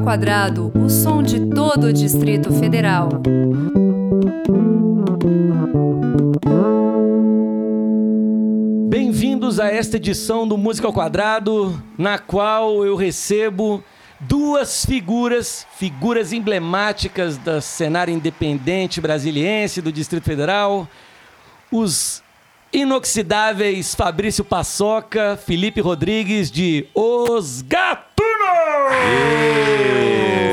ao Quadrado, o som de todo o Distrito Federal. Bem-vindos a esta edição do Música ao Quadrado, na qual eu recebo duas figuras, figuras emblemáticas da cenário independente brasiliense do Distrito Federal, os inoxidáveis Fabrício Paçoca, Felipe Rodrigues de Os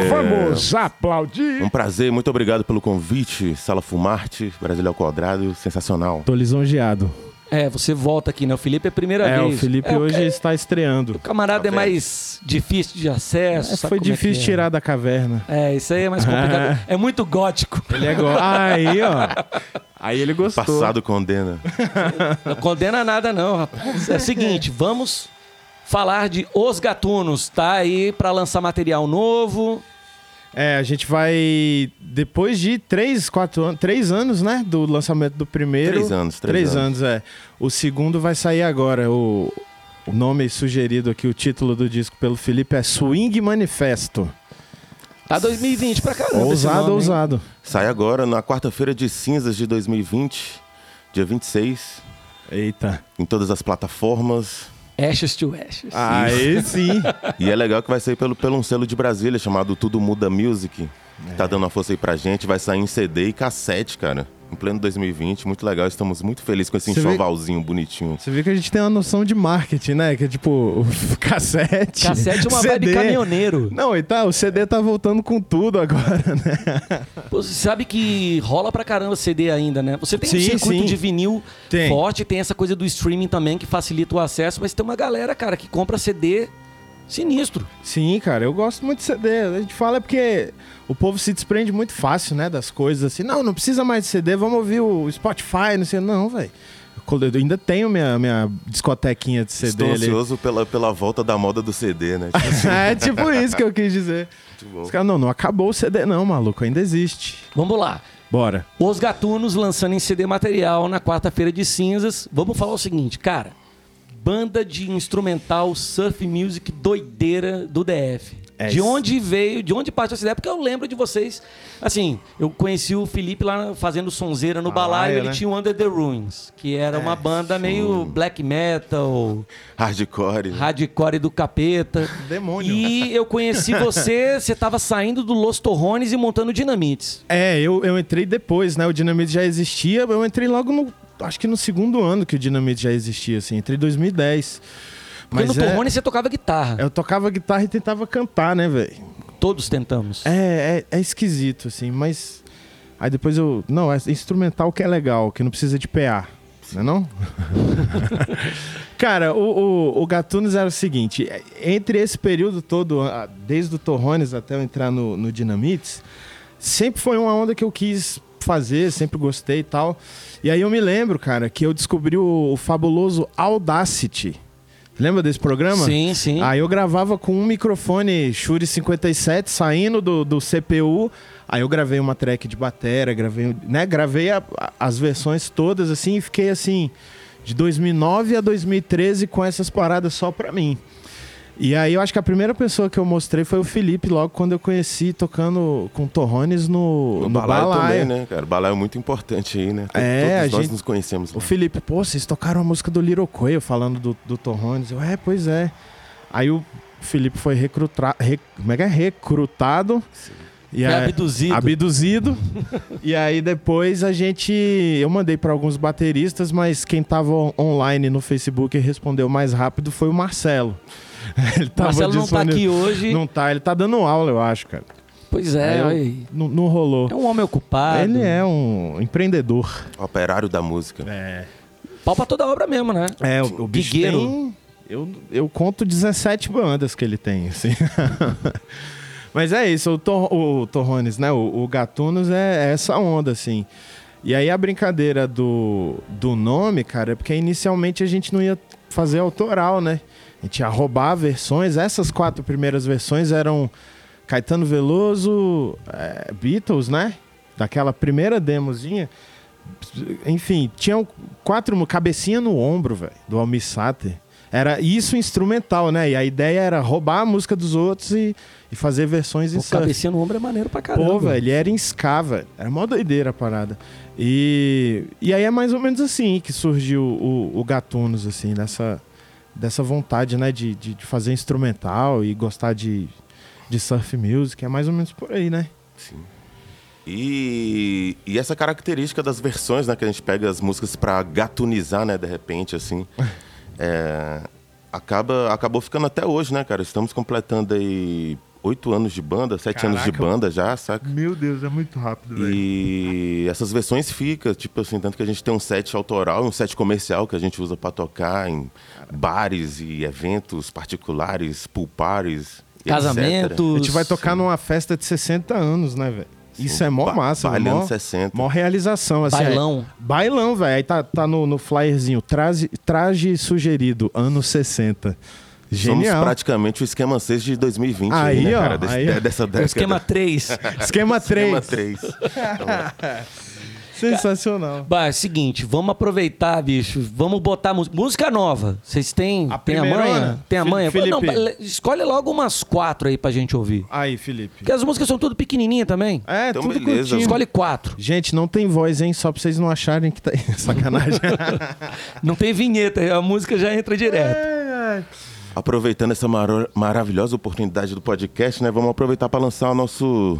Vamos aplaudir. Um prazer, muito obrigado pelo convite. Sala Fumarte, Brasília ao Quadrado, sensacional. Tô lisonjeado. É, você volta aqui, né? O Felipe é a primeira É, vez. o Felipe É, hoje ca- está estreando. O camarada Tá é mais difícil de acesso. É, sabe foi como é que difícil é? tirar da caverna. É, isso aí é mais complicado. é muito gótico. Ele é igual. Aí, ó. Aí ele gostou. Passado condena. Não condena nada, não, rapaz. É o seguinte, vamos falar de Os Gatunos. Tá aí pra lançar material novo. É, a gente vai. Depois de três, quatro anos. Três anos, né? Do lançamento do primeiro. Três anos, três anos, é. O segundo vai sair agora. O, o nome sugerido aqui, o título do disco pelo Felipe é Swing Manifesto. Tá 2020 pra caramba. esse Ousado, nome, hein? ousado. Sai agora na quarta-feira de cinzas de 2020, dia 26, Eita. em todas as plataformas. Ashes to Ashes. Aí sim. E é legal que vai sair pelo, pelo um selo de Brasília chamado Tudo Muda Music. que Tá dando uma força aí pra gente. Vai sair em CD e cassete, cara. Em pleno 2020. Muito legal. Estamos muito felizes com esse vê- enxovalzinho bonitinho. Você vê que a gente tem uma noção de marketing, né? Que é tipo, cassete. Cassete é uma vibe CD. caminhoneiro. Não, e tá, o CD tá voltando com tudo agora, né? Pô, Você sabe que rola pra caramba CD ainda, né? Você tem um Sim, circuito sim. de vinil Tem. forte, tem essa coisa do streaming também que facilita o acesso, mas tem uma galera, cara, que compra CD sinistro. Sim, cara, eu gosto muito de CD. A gente fala é porque o povo se desprende muito fácil, né, das coisas assim. Não, não precisa mais de CD, vamos ouvir o Spotify, não sei. Não, velho. Eu ainda tenho minha, minha discotequinha de CD Estou ali. ansioso pela, pela volta da moda do CD, né? Tipo assim, é tipo isso que eu quis dizer. Os caras, não, não acabou o CD não, maluco, ainda existe. Vamos lá. Bora. Os Gatunos lançando em CD material na quarta-feira de cinzas. Vamos falar o seguinte, cara. Banda de instrumental surf music doideira do DF. É de onde veio, de onde parte essa ideia? Porque eu lembro de vocês. Assim, eu conheci o Felipe lá fazendo sonzeira no Balaio, balaio. Ele né? tinha o Under the Ruins, que era uma banda meio black metal, Hardcore. hardcore do capeta. Demônio. E eu conheci você, você tava saindo do Los Torrones e montando Dinamites. É, eu, eu entrei depois, né? O Dinamite já existia, eu entrei logo no. Acho que no segundo ano que o Dinamite já existia, assim, entrei em 2010. Porque Mas no é- Torrone você tocava guitarra. Eu tocava guitarra e tentava cantar, né, velho? Todos tentamos. É, é, é esquisito, assim, mas. Aí depois eu. Não, é instrumental que é legal, que não precisa de PA. Não é não? Cara, o, o, o Gatunos era o seguinte: é, entre esse período todo, desde o Torrones até eu entrar no, no Dinamites, sempre foi uma onda que eu quis fazer, sempre gostei e tal. E aí eu me lembro, cara, que eu descobri o, o fabuloso Audacity. Lembra desse programa? Sim, sim. Aí eu gravava com um microfone Shure 57 saindo do, do CPU. Aí eu gravei uma track de bateria, gravei, né, gravei a- a- as versões todas assim e fiquei assim de 2009 a 2013 com essas paradas só pra mim. E aí eu acho que a primeira pessoa que eu mostrei foi o Felipe, logo quando eu conheci tocando com torrones no, No, no, balaio, balaio. também, né, cara? O balaio é muito importante aí, né? É, Todos a nós gente- nos conhecemos lá. O Felipe, pô, vocês tocaram a música do Little Coelho falando do, do Torrones. Eu, é, pois é. Aí o Felipe foi recrutado. como é que é? Recrutado. E Foi aí- abduzido. Abduzido. e aí depois a gente. Eu mandei para alguns bateristas, mas quem tava on- online no Facebook e respondeu mais rápido foi o Marcelo. Ele tava Marcelo não tá aqui hoje. Não tá, ele tá dando aula, eu acho, cara. Pois é, eu-. Não, não rolou. é um homem ocupado. Ele é um empreendedor. Operário da música. É. Pau pra toda obra mesmo, né? É, o, o bicho tem... Eu, eu conto 17 bandas que ele tem, assim. Mas é isso, o, Tor, o Torrones, né? O, o Gatunos é, é essa onda, assim. E aí a brincadeira do, do nome, cara, é porque inicialmente a gente não ia fazer autoral, né? A gente ia roubar versões. Essas quatro primeiras versões eram Caetano Veloso, é, Beatles, né? Daquela primeira demozinha. Enfim, tinham quatro. Cabecinha no ombro, velho, do Almir Sater. Era isso instrumental, né? E a ideia era roubar a música dos outros e, e fazer versões em surf. cabecinha no ombro é maneiro pra caramba. Pô, velho, ele era em ska, velho. Era mó doideira a parada. E, e aí é mais ou menos assim que surgiu o, o Gatunos, assim, dessa, dessa vontade, né, de, de, de fazer instrumental e gostar de, de surf music. É mais ou menos por aí, né? E, e essa característica das versões, né? Que a gente pega as músicas pra gatunizar, né? De repente, assim. é, acaba, acabou ficando até hoje, né, cara? Estamos completando aí oito anos de banda, sete anos de Caraca. banda já, saca? Meu Deus, é muito rápido, E essas versões ficam, tipo assim, tanto que a gente tem um set autoral e um set comercial que a gente usa pra tocar em bares e eventos particulares, pool parties, e etc. Casamentos. A gente vai tocar numa festa de 60 anos, né, velho? Isso é mó Ba- massa, velho. Mó, anos 60. mó realização, assim. Bailão. é- bailão, velho. Aí tá, tá no, no flyerzinho. Traje, traje sugerido, anos 60. Somos Genial. praticamente o esquema 6 de 2020 Aí, né, ó, cara? Desse- aí, dessa O década. esquema 3. Esquema 3. Esquema 3. Sensacional. Bah, é o seguinte, vamos aproveitar, bicho. Vamos botar música, música nova. Vocês têm, A tem a manha? Tem a manha? Felipe. Não, escolhe logo umas quatro aí pra gente ouvir. Aí, Felipe. Porque as músicas são tudo pequenininha também. É, Então, tudo beleza, curtinho. Escolhe quatro. Gente, não tem voz, hein? Só pra vocês não acharem que tá... Sacanagem. Não tem vinheta, a música já entra direto. Aproveitando essa maro- maravilhosa oportunidade do podcast, né? Vamos aproveitar para lançar o nosso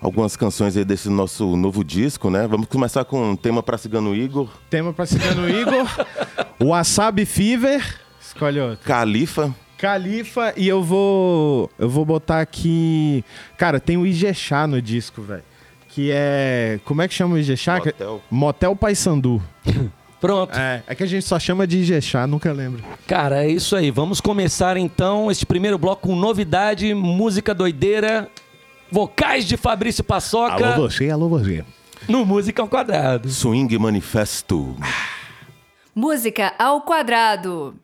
algumas canções aí desse nosso novo disco, né? Vamos começar com um tema para Cigano Igor, Tema pra Cigano Igor. Wasabi Fever. Escolhe outro. Califa, Califa e eu vou eu vou botar aqui, cara, tem o Ijexá no disco, velho. Que é, como é que chama o Ijexá? Motel. Motel Paysandu. Pronto. É, é que a gente só chama de Ijexá, nunca lembro. Cara, é isso aí. Vamos começar então este primeiro bloco com novidade, música doideira, vocais de Fabrício Paçoca você, alô você. no Música ao Quadrado. Swing Manifesto. Música ao quadrado.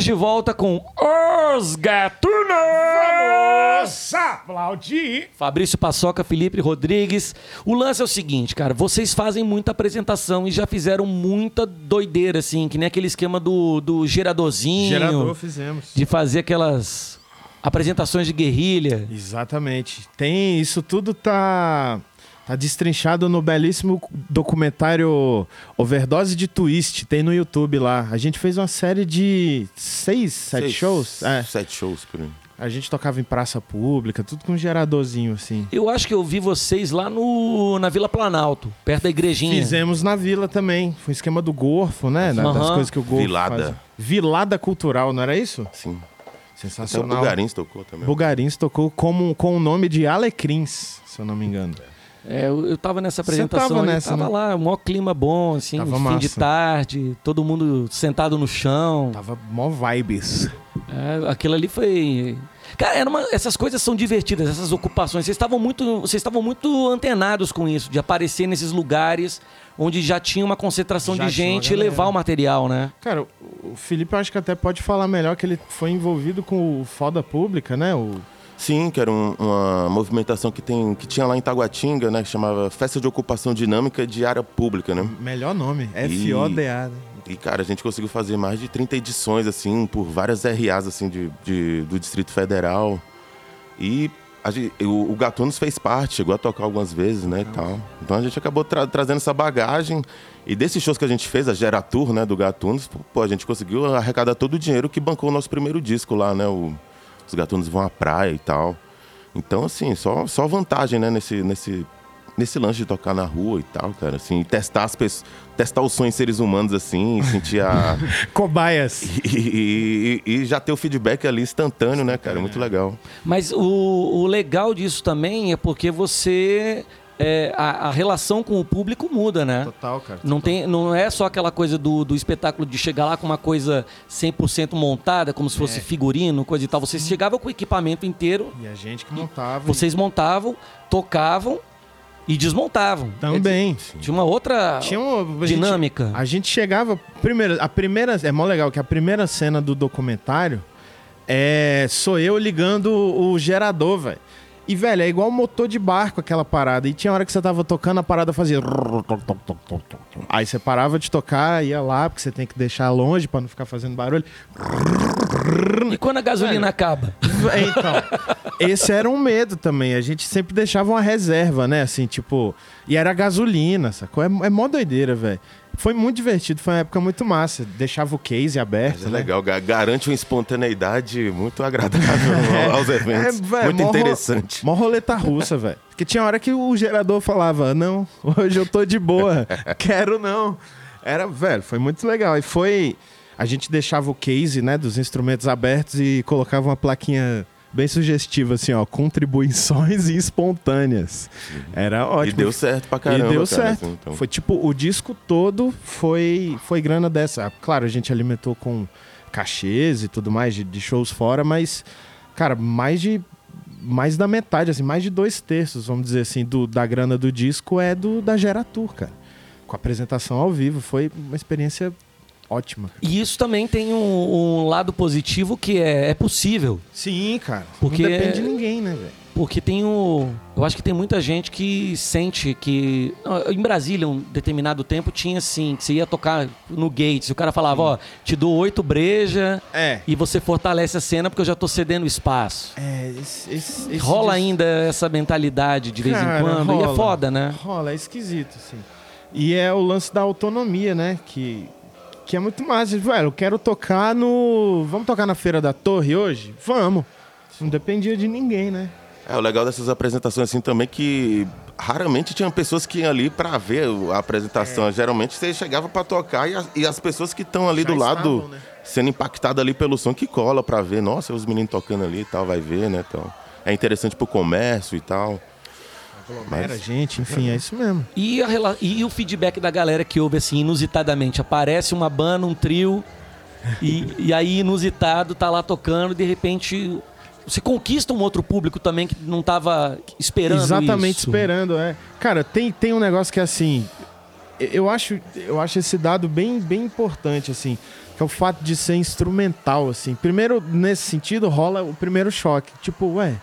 Estamos de volta com Os Gatunos! Aplaudir! Fabrício Paçoca, Felipe Rodrigues. O lance é o seguinte, cara, vocês fazem muita apresentação e já fizeram muita doideira, assim, que nem aquele esquema do, do geradorzinho. Gerador fizemos. De fazer aquelas apresentações de guerrilha. Exatamente. Tem, isso tudo tá tá destrinchado no belíssimo documentário Overdose de Twist, tem no YouTube lá. A gente fez uma série de seis, sete Seis- shows. É. Sete shows, por aí. A gente tocava em praça pública, tudo com um geradorzinho assim. Eu acho que eu vi vocês lá no, na Vila Planalto, perto da igrejinha. Fizemos na vila também. Foi um esquema do Gorfo, né? Da- Das coisas que o Gorfo Vilada. faz. Vilada cultural, não era isso? Sim. Até o Sensacional. Bugarins tocou também. Bugarins tocou como, com o nome de Alecrins, se eu não me engano. É, eu, eu tava nessa Você apresentação. tava eu nessa, tava né? lá, um maior clima bom, assim, Tava fim de massa. tarde, todo mundo sentado no chão. Tava mó vibes. É, aquilo ali foi. Cara, uma- essas coisas são divertidas, essas ocupações. Vocês estavam muito, vocês estavam muito antenados com isso, de aparecer nesses lugares onde já tinha uma concentração Já de gente e levar o material, né? Cara, o Felipe eu acho que até pode falar melhor que ele foi envolvido com o Foda Pública, né? O... Sim, que era um- uma movimentação que, tem, que tinha lá em Taguatinga, né? Que chamava Festa de Ocupação Dinâmica de Área Pública, né? Melhor nome, F-O-D-A. né? E, cara, a gente conseguiu fazer mais de 30 edições, assim, por várias RAs, assim, de, de- do Distrito Federal. E a gente- o, o Gatunos fez parte, chegou a tocar algumas vezes, né, e tal. Então a gente acabou tra- trazendo essa bagagem. E desses shows que a gente fez, a Geratur, né, do Gatunos, pô, a gente conseguiu arrecadar todo o dinheiro que bancou o nosso primeiro disco lá, né, o- os Gatunos vão à praia e tal. Então, assim, só, só vantagem, né, nesse, nesse, nesse lance de tocar na rua e tal, cara, assim, e testar as pessoas, testar os sonhos seres humanos, assim, e sentir a... Cobaias. e, e- e já ter o feedback ali instantâneo, né, cara, muito legal. Mas o, o legal disso também é porque você. É, a, a relação com o público muda, né? Total, cara. Não, tem, não é só aquela coisa do, do espetáculo de chegar lá com uma coisa 100% montada, como se fosse É. figurino, coisa e tal. Vocês chegavam com o equipamento inteiro, E a gente que montava. vocês montavam, tocavam e desmontavam. Também. Tinha uma outra Tinha uma a gente- dinâmica. A gente chegava. Primeiro, a primeira. É mó legal que a primeira cena do documentário é. Sou eu ligando o gerador, velho. E, velho, é igual motor de barco aquela parada. E tinha hora que você tava tocando, a parada fazia. Aí você parava de tocar, ia lá, porque você tem que deixar longe pra não ficar fazendo barulho. E quando a gasolina Velho. acaba? Então, esse era um medo também. A gente sempre deixava uma reserva, né? Assim, tipo. E era gasolina, sacou? É, é mó doideira, velho. Foi muito divertido, foi uma época muito massa. Deixava o case aberto. Mas é né? legal, ga- garante uma espontaneidade muito agradável ao- aos eventos. É, velho, muito mó interessante. Mó roleta russa, velho. Porque tinha hora que o gerador falava: Não, hoje eu tô de boa, quero não. Era, velho, foi muito legal. E foi. A gente deixava o case, né, dos instrumentos abertos e colocava uma plaquinha bem sugestiva, assim, ó, contribuições espontâneas. Era ótimo. E deu certo pra caramba. e deu cara, certo. assim, então. Foi tipo, o disco todo foi, foi grana dessa. Claro, a gente alimentou com cachês e tudo mais, de, de shows fora, mas, cara, mais de. Mais da metade, assim, mais de dois terços, vamos dizer assim, do, da grana do disco é do da Geratur, cara. Com a apresentação ao vivo. Foi uma experiência ótima. E isso também tem um, um lado positivo que é, é possível. Sim, cara. Porque- Não depende de ninguém, né, velho? Porque tem o. Eu acho que tem muita gente que sente que. Em Brasília, um determinado tempo, tinha assim, que você ia tocar no Gates. O cara falava, ó, te dou oito breja É. e você fortalece a cena porque eu já tô cedendo espaço. É, esse, esse- rola ainda essa mentalidade de vez Cara, em quando. E rola. é foda, né? Rola, é esquisito, assim. E é o lance da autonomia, né? Que, que é muito massa. Velho, eu quero tocar no. Vamos tocar na Feira da Torre hoje? Vamos. Não dependia de ninguém, né? É, o legal dessas apresentações assim também que raramente tinham pessoas que iam ali pra ver a apresentação. Geralmente você chegava pra tocar e, as- e as pessoas que estão ali Já do lado, estavam, né? sendo impactadas ali pelo som, que cola pra ver. Nossa, os meninos tocando ali e tal, vai ver, né? Então, é interessante pro comércio e tal. Era gente, enfim, é isso mesmo. E, rela- e o feedback da galera que ouve assim, inusitadamente. Aparece uma banda, um trio, e, e aí inusitado tá lá tocando, e de repente. Você conquista um outro público também que não tava esperando Exatamente isso. esperando, é. Cara, tem, tem um negócio que é assim. eu- Eu acho, eu acho esse dado bem, bem importante, assim. que é o fato de ser instrumental, assim. Primeiro, nesse sentido, rola o primeiro choque. Tipo, ué,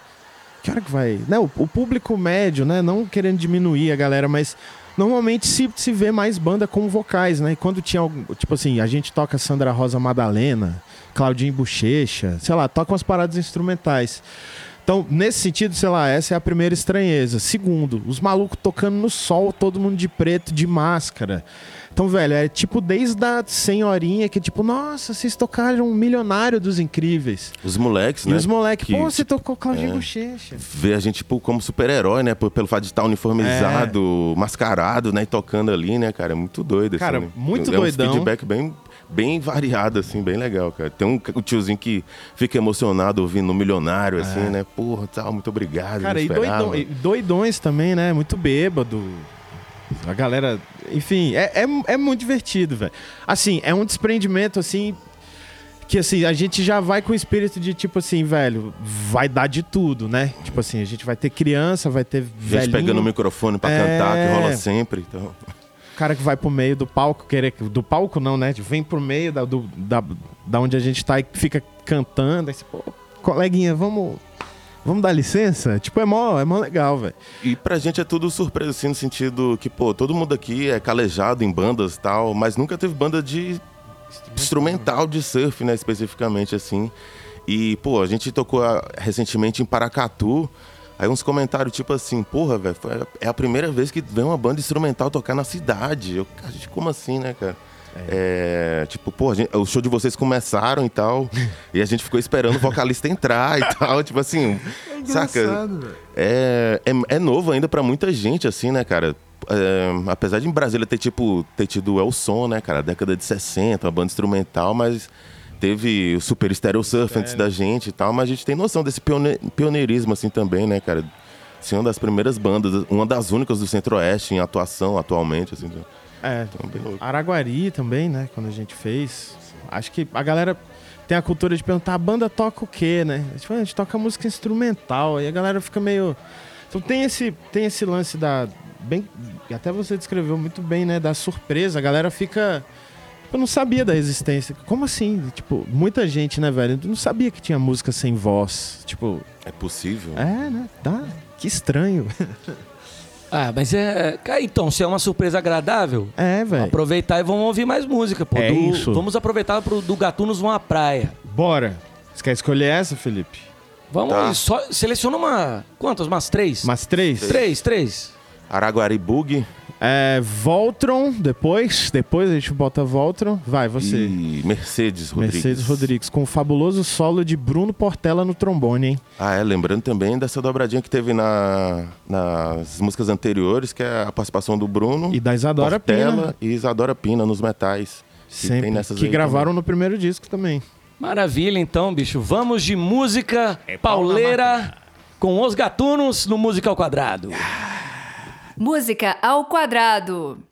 que hora que vai. Né, o, o público médio, né? Não querendo diminuir a galera, mas normalmente se, se vê mais banda com vocais, né? E quando tinha algum. Tipo assim, a gente toca Sandra Rosa Madalena, Claudinho Bochecha, sei lá, toca umas paradas instrumentais. Então, nesse sentido, sei lá, essa é a primeira estranheza. Segundo, os malucos tocando no sol, todo mundo de preto, de máscara. Então, velho, é tipo desde a senhorinha que, tipo, nossa, vocês tocaram um milionário dos incríveis. Os moleques, E né? os moleques, que, pô, você tipo, tocou Claudinho é. Bochecha. Vê a gente, tipo, como super-herói, né? Pelo fato de estar uniformizado, mascarado, né? E tocando ali, né, cara? É muito doido. assim, Cara, né? muito é doidão. um feedback bem, bem variado, assim, bem legal, cara. Tem um, tiozinho que fica emocionado ouvindo o milionário, assim, né? Porra, tal, muito obrigado. É. Cara, e, doidão- e doidões também, né? Muito bêbado. A galera. Enfim, é, é, é muito divertido, velho. Assim, é um desprendimento, assim. Que assim, a gente já vai com o espírito de tipo assim, velho, vai dar de tudo, né? Tipo assim, a gente vai ter criança, vai ter Gente velhinho, pegando o microfone pra É. cantar, que rola sempre. Então... cara que vai pro meio do palco, querer. Do palco não, né? Vem pro meio da, do, da, da onde a gente tá e fica cantando. Aí você, pô, coleguinha, vamos. Vamos dar licença? Tipo, é mó, é mó legal, velho. E pra gente é tudo surpresa, assim, no sentido que, pô, todo mundo aqui é calejado em bandas e tal, mas nunca teve banda de instrumental de surf, né, especificamente, assim. E, pô, a gente tocou ah, recentemente em Paracatu, aí uns comentários tipo assim, porra, velho, é a primeira vez que vem uma banda instrumental tocar na cidade. Eu, a gente, como assim, né, cara? É, tipo, pô, gente- o show de vocês começaram e tal, e a gente ficou esperando o vocalista entrar e tal, tipo assim, saca? É, é, é novo ainda pra muita gente, assim, né, cara? É, apesar de em Brasília ter, tipo, ter tido o El Som, né, cara? Década de 60, uma banda instrumental, mas teve o Super Stereo Surf antes da gente e tal, mas a gente tem noção desse pione- pioneirismo, assim, também, né, cara? Ser uma das primeiras bandas, uma das únicas do Centro-Oeste em atuação atualmente, assim. É, Então, bem louco. Araguari também, né? Quando a gente fez. Acho que a galera tem a cultura de perguntar, a banda toca o quê, né? Tipo, a gente toca música instrumental. Aí a galera fica meio. Então tem esse, tem esse lance da. Bem, e até você descreveu muito bem, né? Da surpresa. A galera fica. Eu não sabia da existência. Como assim? Tipo, muita gente, né, velho? Não sabia que tinha música sem voz. Tipo, É possível? é, né? Dá. Que estranho. Ah, mas é. Cara, então, se é uma surpresa agradável, É, velho. aproveitar e vamos ouvir mais música, pô. É Do- isso. Vamos aproveitar pro, do Gatunos Vão à Praia. Bora. Você quer escolher essa, Felipe? Vamos Tá. aí, só seleciona uma. Quantas? Umas três? Umas três? Três, três. Araguari Bug É, Voltron, depois. Depois a gente bota Voltron. Vai, você. e Mercedes Rodrigues. Mercedes Rodrigues, com o fabuloso solo de Bruno Portela no trombone, hein? Ah, é, lembrando também dessa dobradinha que teve na, nas músicas anteriores, que é a participação do Bruno, E da Isadora Portela Pina. e Isadora Pina nos metais. Que Sempre. tem nessas que aí gravaram no primeiro disco também. Maravilha, então, bicho. Vamos de música pauleira com os gatunos no Música ao Quadrado. Música ao quadrado.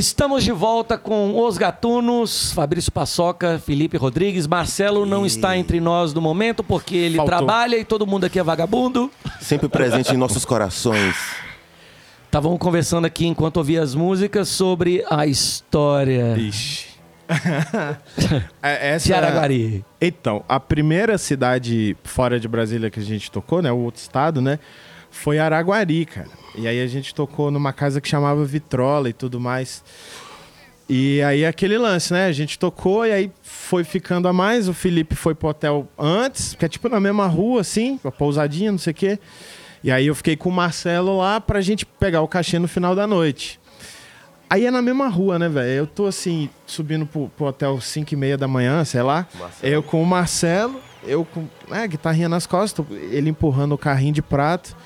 Estamos de volta com os gatunos, Fabrício Paçoca, Felipe Rodrigues. Marcelo não está entre nós no momento porque ele Faltou. trabalha e todo mundo aqui é vagabundo. Sempre presente em nossos corações. Estavam conversando aqui enquanto ouvia as músicas sobre a história Ixi. É, essa... de Araguari. Então, a primeira cidade fora de Brasília que a gente tocou, né? O outro estado, né? Foi Araguari, cara. E aí a gente tocou numa casa que chamava Vitrola e tudo mais. E aí aquele lance, né? A gente tocou e aí foi ficando a mais. O Felipe foi pro hotel antes, que é tipo na mesma rua, assim, a pousadinha, não sei o quê. E aí eu fiquei com o Marcelo lá pra gente pegar o cachê no final da noite. Aí é na mesma rua, né, velho? Eu tô assim, subindo pro, pro hotel 5 e meia da manhã, sei lá. Marcelo. Eu com o Marcelo, eu com é, guitarrinha nas costas, ele empurrando o carrinho de prato.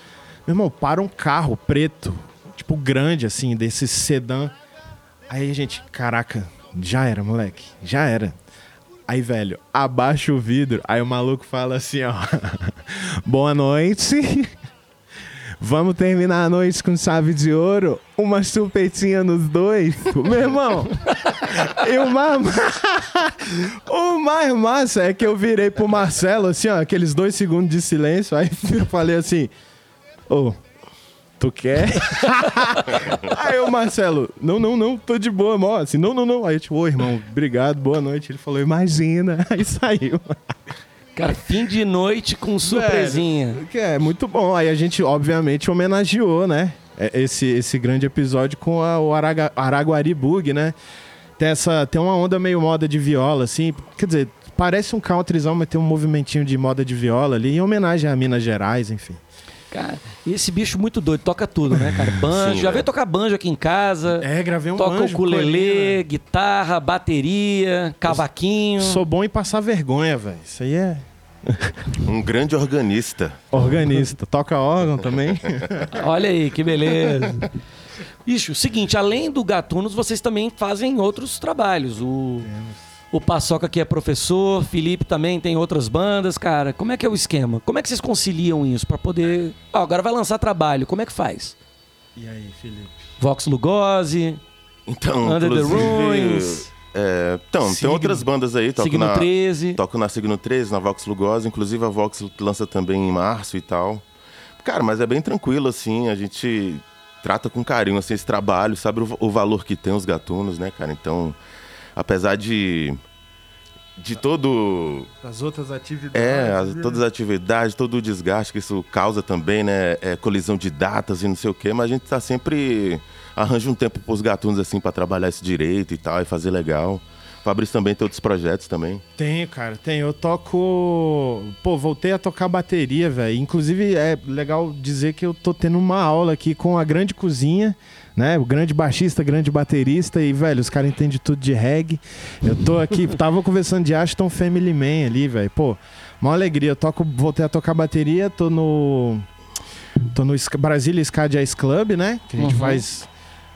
Meu irmão, para um carro preto, tipo grande, assim, desse sedã. Aí a gente, caraca, já era, moleque, já era. Aí, velho, abaixa o vidro. Aí o maluco fala assim, ó. Boa noite. Vamos terminar a noite com chave de ouro, uma chupetinha nos dois. Meu irmão, e o mais, o mais massa é que eu virei pro Marcelo, assim, ó, aqueles dois segundos de silêncio. Aí eu falei assim: Ô, tu quer? aí o Marcelo, não, não, não, tô de boa, mó. Assim, não, não, não. Aí eu, tipo, ô irmão, obrigado, boa noite. Ele falou, imagina. Aí saiu. Cara, fim de noite com surpresinha. Que é muito bom. Aí a gente, obviamente, homenageou, né? é- Esse, esse grande episódio com a- o Araga, Araguari Bug, né? Tem, essa, tem uma onda meio moda de viola, assim. Quer dizer, parece um countryzão, mas tem um movimentinho de moda de viola ali, em homenagem a Minas Gerais, enfim. Cara, e esse bicho muito doido, toca tudo, né, cara? Banjo, Sim, já velho. veio tocar banjo aqui em casa. É, gravei um toca banjo, ukulele, colina. guitarra, bateria, cavaquinho. Sou bom em passar vergonha, velho. Isso aí é Um grande organista. organista. Toca órgão também. Olha aí, que beleza. Bicho, seguinte, além do Gatunos, vocês também fazem outros trabalhos. O, o Paçoca aqui é professor, Felipe também tem outras bandas, cara. Como é que é o esquema? Como é que vocês conciliam isso pra poder... Ó, agora vai lançar trabalho, como é que faz? e aí, Felipe? Vox Lugosi, Então, Under the Ruins, é, então, Signo. tem outras bandas aí. Toco Signo na, 13. Toco na Signo 13, na Vox Lugosa. Inclusive a Vox lança também em março e tal. Cara, mas é bem tranquilo, assim. A gente trata com carinho, assim, esse trabalho. Sabe o, o valor que tem os gatunos, né, cara? Então, apesar de... De todo... As outras atividades. É, as- todas as atividades, todo o desgaste que isso causa também, né? É, colisão de datas e não sei o quê, mas a gente tá sempre. Arranja um tempo pros gatunos assim pra trabalhar isso direito e tal, e fazer legal. Fabrício também tem outros projetos também. Tenho, cara, tenho. Eu toco. Pô, voltei a tocar bateria, velho. Inclusive, é legal dizer que eu tô tendo uma aula aqui com a grande cozinha, né? O grande baixista, grande baterista. E, velho, os caras entendem tudo de reggae. Eu tô aqui, tava conversando de Ashton Family Man ali, velho. Pô, uma alegria. Eu toco, voltei a tocar bateria, tô no. Tô no Brasília Ska Jazz Club, né? Que a gente Uhum. faz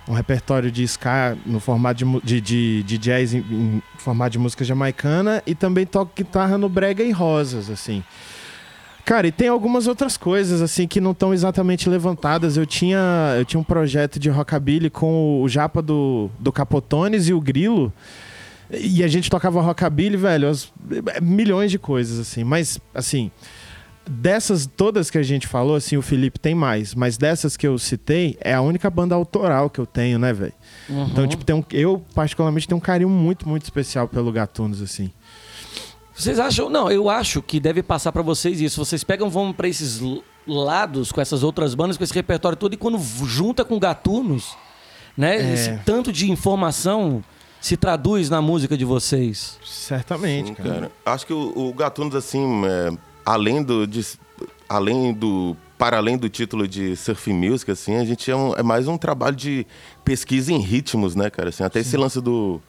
um repertório de ska no formato de, de, de jazz em, em formato de música jamaicana e também toco guitarra no Brega e Rosas, assim. Cara, e tem algumas outras coisas, assim, que não estão exatamente levantadas. Eu tinha, eu tinha um projeto de rockabilly com o Japa do, do Capotones e o Grilo. E a gente tocava rockabilly, velho, as- milhões de coisas, assim. Mas, assim, dessas todas que a gente falou, assim, o Felipe tem mais. Mas dessas que eu citei, é a única banda autoral que eu tenho, né, velho? Então, tipo, tem um, eu particularmente tenho um carinho muito, muito especial pelo Gatunos, assim. Vocês acham? Não, eu acho que deve passar pra vocês isso. Vocês pegam, vão pra esses lados com essas outras bandas, com esse repertório todo, e quando junta com Gatunos, né? É. Esse tanto de informação se traduz na música de vocês. Certamente, Sim, cara. cara. Acho que o, o Gatunos, assim, é, além do. de- além do. Para além do título de Surf Music, assim, a gente é, um- é mais um trabalho de pesquisa em ritmos, né, cara? Assim, até esse lance do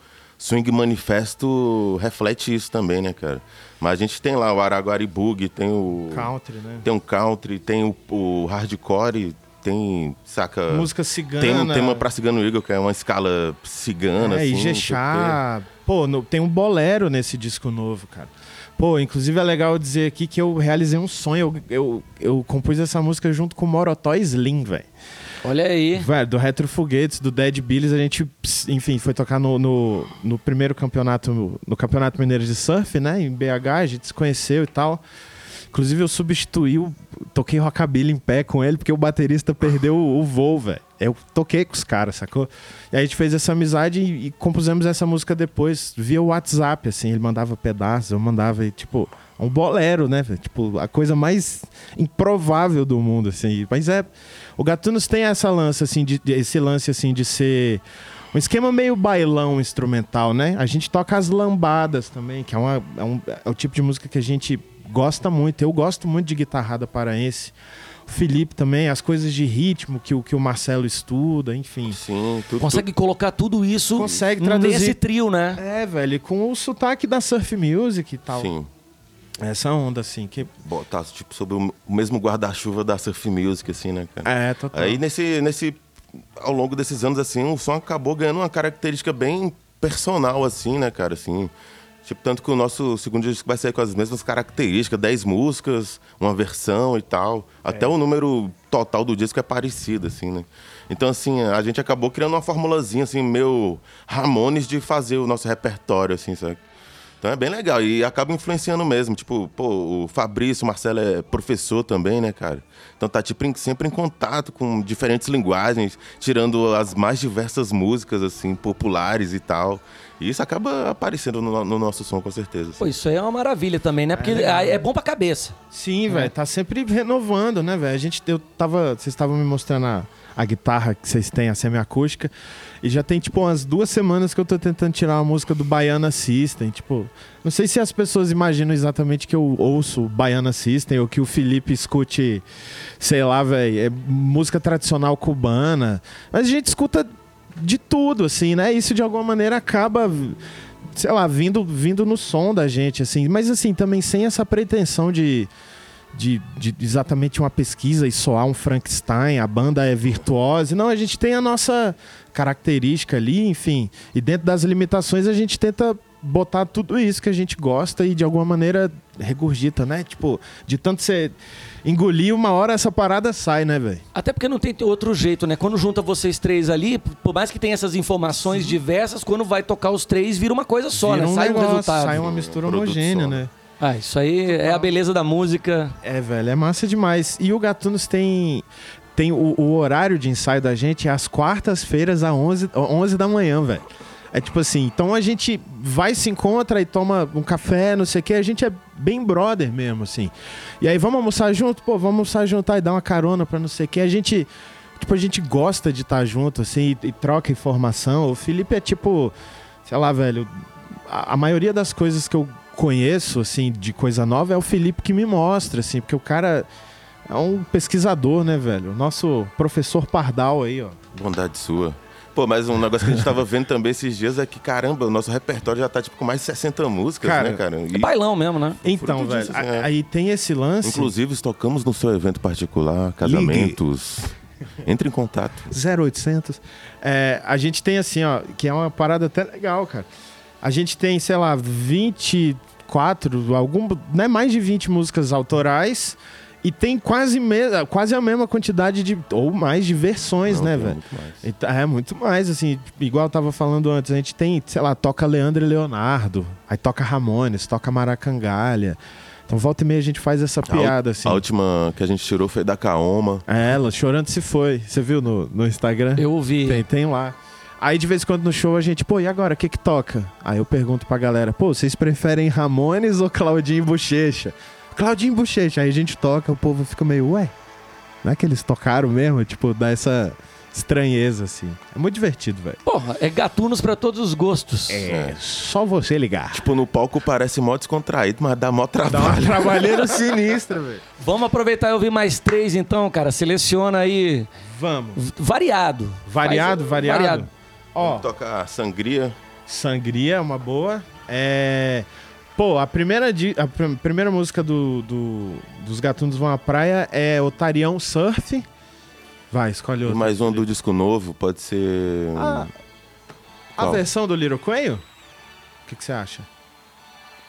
Swing Manifesto reflete isso também, né, cara? Mas a gente tem lá o Araguari Bug, tem o. Country, né? Tem um country, tem o, o hardcore, tem, saca... Música cigana. Tem um tema pra Cigano Eagle, que é uma escala cigana, É, assim. o Ijexá. Pô, no- tem um bolero nesse disco novo, cara. Pô, inclusive é legal dizer aqui que eu realizei um sonho. Eu, eu, eu compus essa música junto com o Morotó Slim, velho. Olha aí. Velho, do Retro Foguetes, do Dead Billies, a gente, enfim, foi tocar no, no, no primeiro campeonato, no Campeonato Mineiro de Surf, né? Em BH, a gente se conheceu e tal. Inclusive, eu substituí, toquei rockabilly em pé com ele, porque o baterista perdeu o, o voo, velho. Eu toquei com os caras, sacou? E a gente fez essa amizade e, e compusemos essa música depois, via WhatsApp, assim. Ele mandava pedaços, eu mandava, e, tipo, um bolero, né? Tipo, a coisa mais improvável do mundo, assim. Mas é... O Gatunos tem essa lance, assim, de, de- esse lance, assim, de ser... Um esquema meio bailão instrumental, né? A gente toca as lambadas também, que é, uma, é, um- é o tipo de música que a gente gosta muito. Eu gosto muito de guitarrada paraense. O Felipe também, as coisas de ritmo que, o- que o Marcelo estuda, enfim. Sim, tudo. Consegue colocar tudo isso Consegue traduzir. nesse trio, né? É, velho, com o sotaque da surf music e tal. Sim. Essa onda, assim, que... Botar, tipo, sob o mesmo guarda-chuva da surf music, assim, né, cara? É, total. Aí nesse, nesse. Ao longo desses anos, assim, o som acabou ganhando uma característica bem personal, assim, né, cara? Assim. Tipo, tanto que o nosso segundo disco vai sair com as mesmas características, 10 músicas, uma versão e tal. Até o número total do disco é parecido, assim, né? Então, assim, a gente acabou criando uma formulazinha, assim, meio Ramones de fazer o nosso repertório, assim, sabe? Então é bem legal e acaba influenciando mesmo. Tipo, pô, o Fabrício, o Marcelo é professor também, né, cara? Então tá tipo, em- sempre em contato com diferentes linguagens, tirando as mais diversas músicas, assim, populares e tal. E isso acaba aparecendo no, no nosso som, com certeza. assim. Pô, isso aí é uma maravilha também, né? Porque é, é bom pra cabeça. Sim, velho, tá sempre renovando, né, velho? A gente, eu tava, vocês estavam me mostrando a, a guitarra que vocês têm, a semiacústica, e já tem, tipo, umas duas semanas que eu tô tentando tirar uma música do Baiana System, tipo, não sei se as pessoas imaginam exatamente que eu ouço Baiana System ou que o Felipe escute, sei lá, velho, é música tradicional cubana, mas a gente escuta de tudo, assim, né? Isso de alguma maneira acaba sei lá, vindo, vindo no som da gente, assim. Mas, assim, também sem essa pretensão de, de, de exatamente uma pesquisa e soar um Frankenstein, a banda é virtuosa. Não, a gente tem a nossa característica ali, enfim. E dentro das limitações a gente tenta botar tudo isso que a gente gosta e de alguma maneira regurgita, né? Tipo, de tanto você engolir, uma hora essa parada sai, né, velho? Até porque não tem outro jeito, né? Quando junta vocês três ali, por mais que tenha essas informações diversas, quando vai tocar os três, vira uma coisa só, Vira né? um Sai um negócio, resultado. Sai uma mistura Um homogênea, só, né? Ah, isso aí é a beleza da música. É, velho, é massa demais. E o Gatunos tem tem o, o horário de ensaio da gente é às quartas-feiras às 11, 11 da manhã, velho. É tipo assim, então a gente vai, se encontra e toma um café, não sei o que, a gente é bem brother mesmo, assim. E aí, vamos almoçar junto? Pô, vamos almoçar junto e dar uma carona pra não sei o que. A gente, tipo, a gente gosta de estar junto, assim, e, e troca informação. O Felipe é tipo, sei lá, velho, a, a maioria das coisas que eu conheço, assim, de coisa nova é o Felipe que me mostra, assim, porque o cara é um pesquisador, né, velho? O nosso professor Pardal aí, ó. Bondade sua. Pô, mas um negócio que a gente tava vendo também esses dias é que, caramba, o nosso repertório já tá tipo com mais de 60 músicas, Cara, né, cara? E, É bailão mesmo, né? Então, velho, disso, a- é. aí tem esse lance. inclusive, tocamos no seu evento particular, casamentos. Entre em contato. 0800. É, a gente tem assim, ó, que é uma parada até legal, cara. A gente tem, sei lá, 24, algum, né, mais de 20 músicas autorais e tem quase, me, quase a mesma quantidade de ou mais de versões, Não, né, velho? muito mais. E tá- É muito mais, assim, igual eu tava falando antes, a gente tem, sei lá, toca Leandro e Leonardo, aí toca Ramones, toca Maracangalha. Então volta e meia a gente faz essa piada, assim. A última que a gente tirou foi da Kaoma. É, ela chorando se foi. Você viu no, no Instagram? Eu ouvi. Tem, tem lá. Aí de vez em quando no show a gente, pô, e agora, o que que toca? Aí eu pergunto pra galera, pô, vocês preferem Ramones ou Claudinho Bochecha? Claudinho Bochecha. Aí a gente toca, o povo fica meio, ué, não é que eles tocaram mesmo? Tipo, dá essa estranheza, assim. É muito divertido, velho. Porra, é gatunos pra todos os gostos. É, só você ligar. Tipo, no palco parece mó descontraído, mas dá mó Dá uma trabalho. trabalheira sinistra, velho. Vamos aproveitar e ouvir mais três então, cara. Seleciona aí. Vamos. Variado. Variado, Faz- variado? Ó, Tocar sangria. Sangria é uma boa. É. Pô, a primeira, di- a pr- primeira música do, do- dos Gatunos Vão à Praia é Otarião Surf. Vai, escolhe E outra. mais um do disco novo, pode ser. Ah, a versão do Little Coelho? O que que você acha?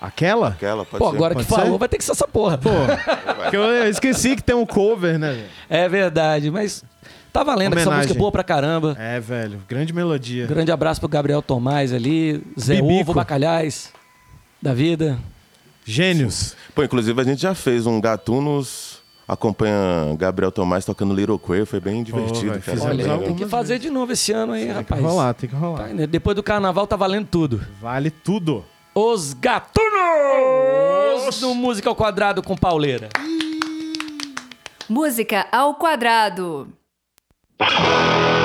Aquela? Aquela, pode Pô, ser. agora que Pode ser? falou, vai ter que ser essa porra. Pô, que eu, eu esqueci que tem um cover, né? É verdade, mas Tá valendo, essa Homenagem. música é boa pra caramba. É, velho. Grande melodia. Grande abraço pro Gabriel Tomás ali, Zé Bibico. Ovo Bacalhais da vida. Gênios. Pô, inclusive a gente já fez um Gatunos, acompanha Gabriel Tomás tocando Little Queer, foi bem divertido, velho, cara. Olha, tem que fazer de novo esse ano aí, Tem que rapaz. rolar, tem que rolar. Tá, né? Depois do carnaval tá valendo tudo. Vale tudo. Os Gatunos no Música ao Quadrado com Pauleira. Música ao quadrado. Thank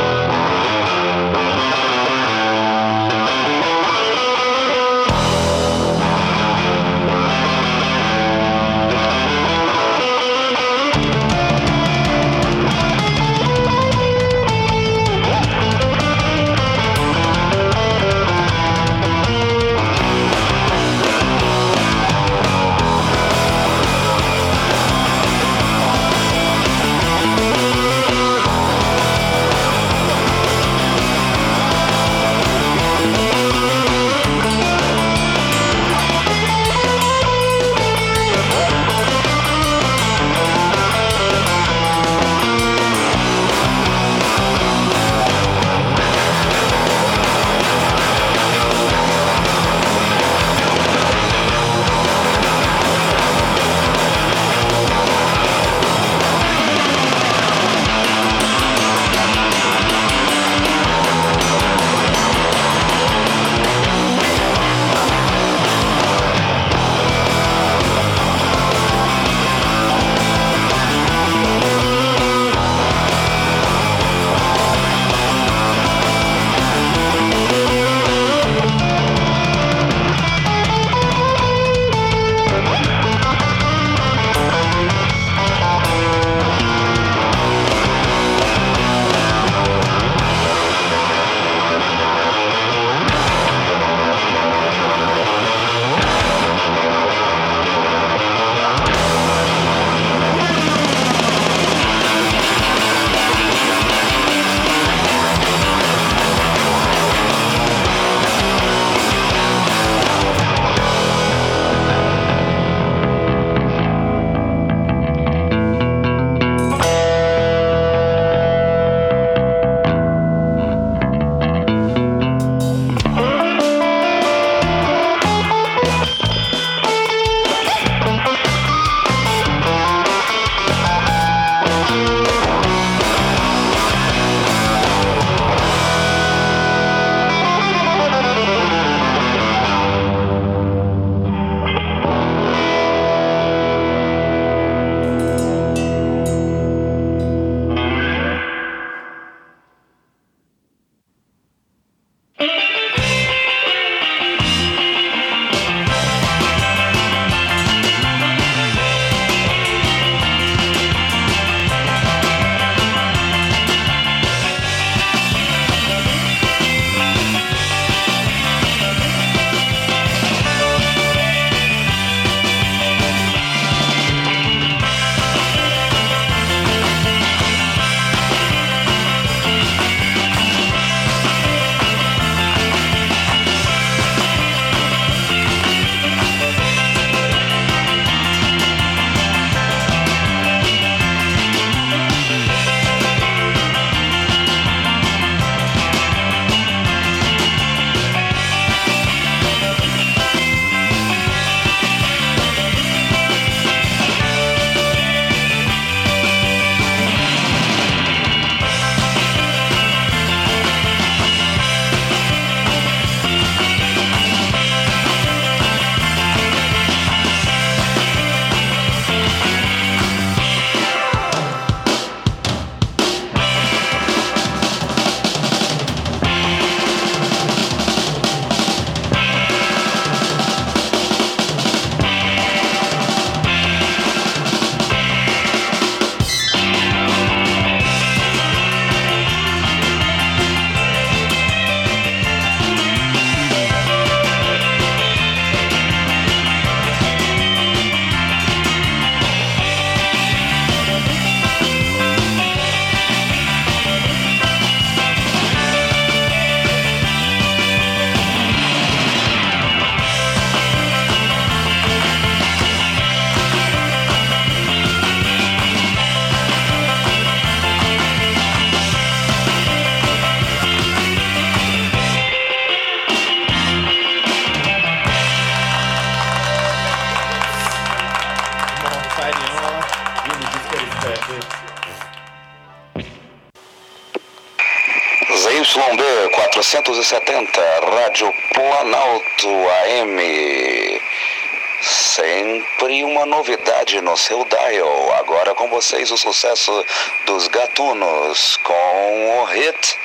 vocês o sucesso dos gatunos com o hit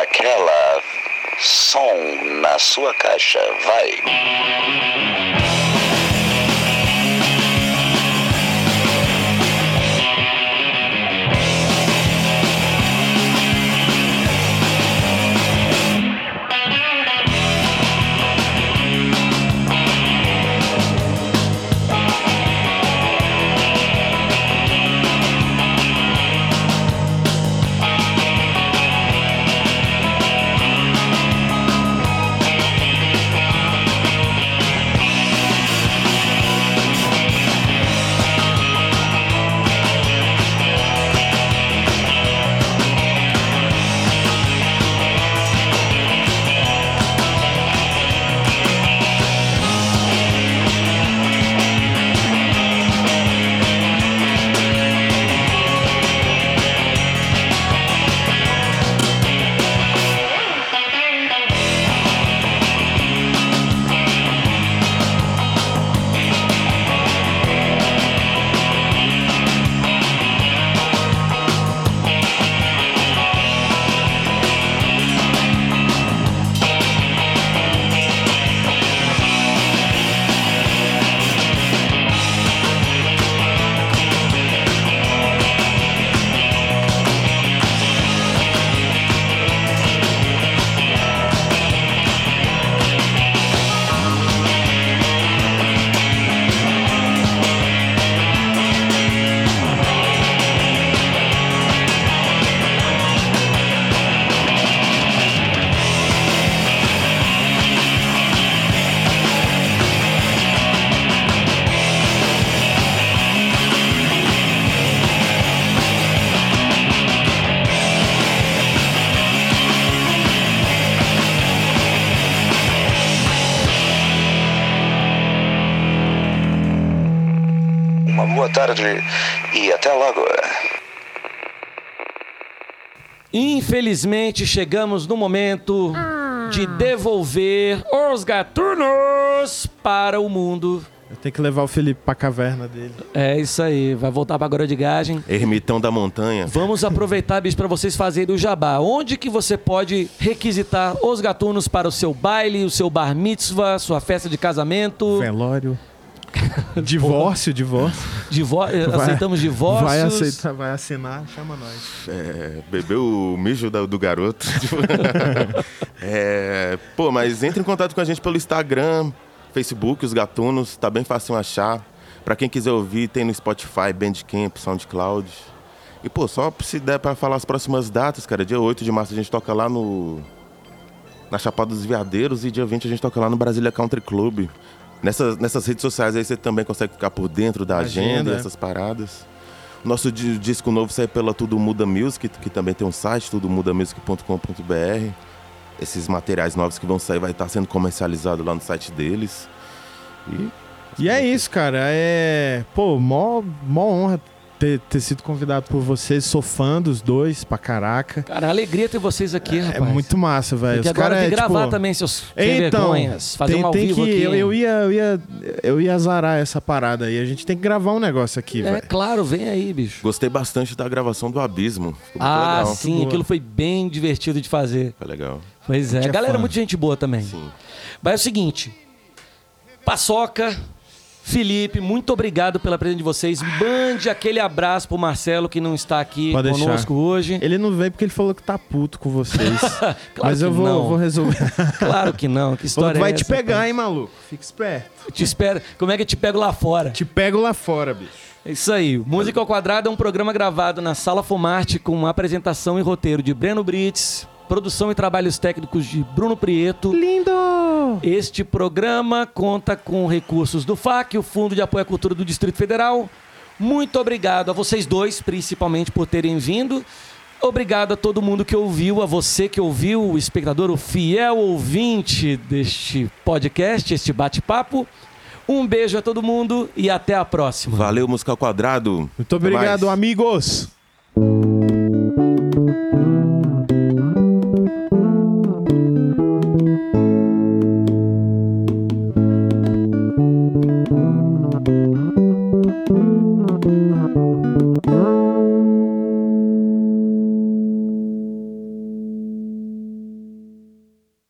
Aquela Som na sua caixa. Vai. Tarde e até logo. Infelizmente, chegamos no momento de devolver os gatunos para o mundo. Eu tenho que levar o Felipe pra caverna dele. É isso aí, vai voltar pra Gorodgagem. Ermitão da montanha. Vamos aproveitar, bicho, para vocês fazerem o jabá. Onde que você pode requisitar os gatunos para o seu baile, o seu bar mitzvah, sua festa de casamento? Velório. divórcio, divórcio. Divó aceitamos divórcios. Vai aceitar, vai assinar, chama nós. É, bebeu o mijo da- do garoto. É, pô, mas entre em contato com a gente pelo Instagram, Facebook, os gatunos, tá bem fácil achar. Pra quem quiser ouvir, tem no Spotify, Bandcamp, SoundCloud. E, pô, só se der pra falar as próximas datas, cara. Dia 8 de março a gente toca lá no. Na Chapada dos Veadeiros e dia 20 a gente toca lá no Brasília Country Club. Nessas, nessas redes sociais aí você também consegue ficar por dentro da agenda, Agenda, e é. essas paradas. Nosso di- disco novo sai pela Tudo Muda Music, que também tem um site, tudomudamusic.com.br. Esses materiais novos que vão sair vai estar sendo comercializado lá no site deles. E E é isso, cara. É. Pô, mó, mó honra ter, ter sido convidado por vocês. Sou fã dos dois pra caraca. Cara, alegria ter vocês aqui, É rapaz. muito massa, velho. Porque Os agora cara tem é, que gravar tipo, também seus sem Então, vergonhas. Fazer tem, um ao tem vivo que, aqui. Eu, eu ia, eu, ia, eu ia azarar essa parada aí. A gente tem que gravar um negócio aqui, É velho. claro, vem aí, bicho. gostei bastante da gravação do Abismo. Ah, legal. sim, boa. aquilo foi bem divertido de fazer. Foi legal. Pois é, é galera, fã. muito gente boa também. Sim. Mas é o seguinte, Paçoca, Felipe, muito obrigado pela presença de vocês. Mande aquele abraço pro Marcelo que não está aqui Pode deixar. conosco hoje. Ele não veio porque ele falou que tá puto com vocês. Mas que eu vou, vou resolver. Claro que não, que história que vai é te essa, pegar, hein, maluco? Fica esperto. Te espero. Como é que eu te pego lá fora? Te pego lá fora, bicho. É isso aí. Música ao Quadrado é um programa gravado na Sala Fomarte com apresentação e roteiro de Breno Brits, produção e trabalhos técnicos de Bruno Prieto. Lindo! Este programa conta com recursos do FAC, o Fundo de Apoio à Cultura do Distrito Federal. Muito obrigado a vocês dois, principalmente, por terem vindo. Obrigado a todo mundo que ouviu, a você que ouviu, o espectador, o fiel ouvinte deste podcast, este bate-papo. Um beijo a todo mundo e até a próxima. Valeu, Música Quadrado. Muito obrigado, amigos.